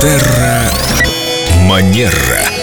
Терра Манера.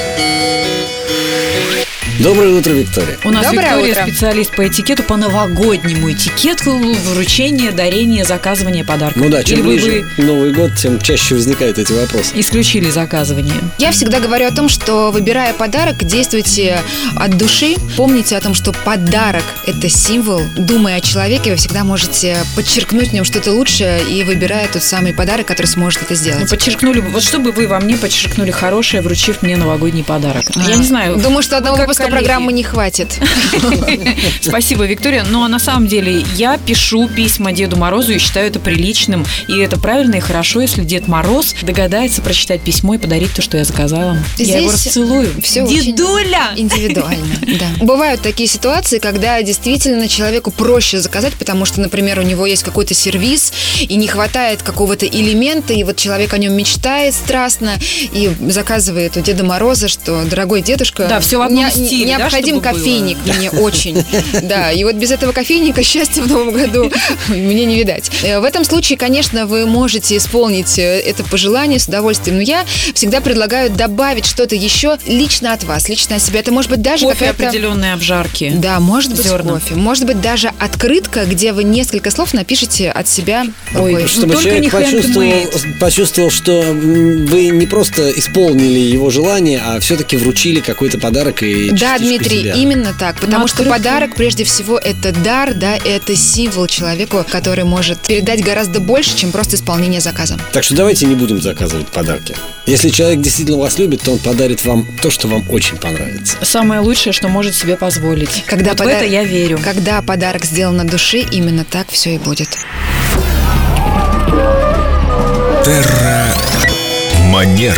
Доброе утро, Виктория. У нас Доброе Виктория утро. специалист по этикету, по новогоднему этикету, вручение, дарение, заказывание подарков. Ну да, чем Или вы ближе бы Новый год, тем чаще возникают эти вопросы. исключили заказывание. Я всегда говорю о том, что выбирая подарок, действуйте от души. Помните о том, что подарок – это символ. Думая о человеке, вы всегда можете подчеркнуть в нем что-то лучшее и выбирая тот самый подарок, который сможет это Ну, сделать. подчеркнули бы, вот чтобы вы во мне подчеркнули хорошее, вручив мне новогодний подарок. А, Я не знаю. Думаю, что одного вы выпуска. Программы не хватит. Спасибо, Виктория. Но на самом деле я пишу письма Деду Морозу и считаю это приличным. И это правильно и хорошо, если Дед Мороз догадается прочитать письмо и подарить то, что я заказала. я его расцелую. очень Дедуля! Индивидуально, да. Бывают такие ситуации, когда действительно человеку проще заказать, потому что, например, у него есть какой-то сервис, и не хватает какого-то элемента, и вот человек о нем мечтает страстно, и заказывает у Деда Мороза, что, дорогой дедушка, Да, всё в одном не- стиле, да, необходим было?» кофейник мне очень. Да, и вот без этого кофейника счастья в новом году мне не видать. Э, В этом случае, конечно, вы можете исполнить э, это пожелание с удовольствием, но я всегда предлагаю добавить что-то еще лично от вас, лично от себя. Это может быть даже Кофе какая-то... определенной обжарки. Да, может быть Зерна. кофе. Может быть даже открытка, где вы несколько слов напишите от себя. Ой. Чтобы только не человек почувствовал, почувствовал, что вы не просто исполнили его желание, а все-таки вручили какой-то подарок и Да, частичку Дмитрий, себя. именно так. Потому Ну, что открытка. подарок, прежде всего, это дар, да, это символ человеку, который может передать гораздо больше, чем просто исполнение заказа. Так что давайте не будем заказывать подарки. Если человек действительно вас любит, то он подарит вам то, что вам очень понравится. Самое лучшее, что может себе позволить. Когда вот подар- в это я верю. Когда подарок сделан от души, именно так все и будет. Терра Манера.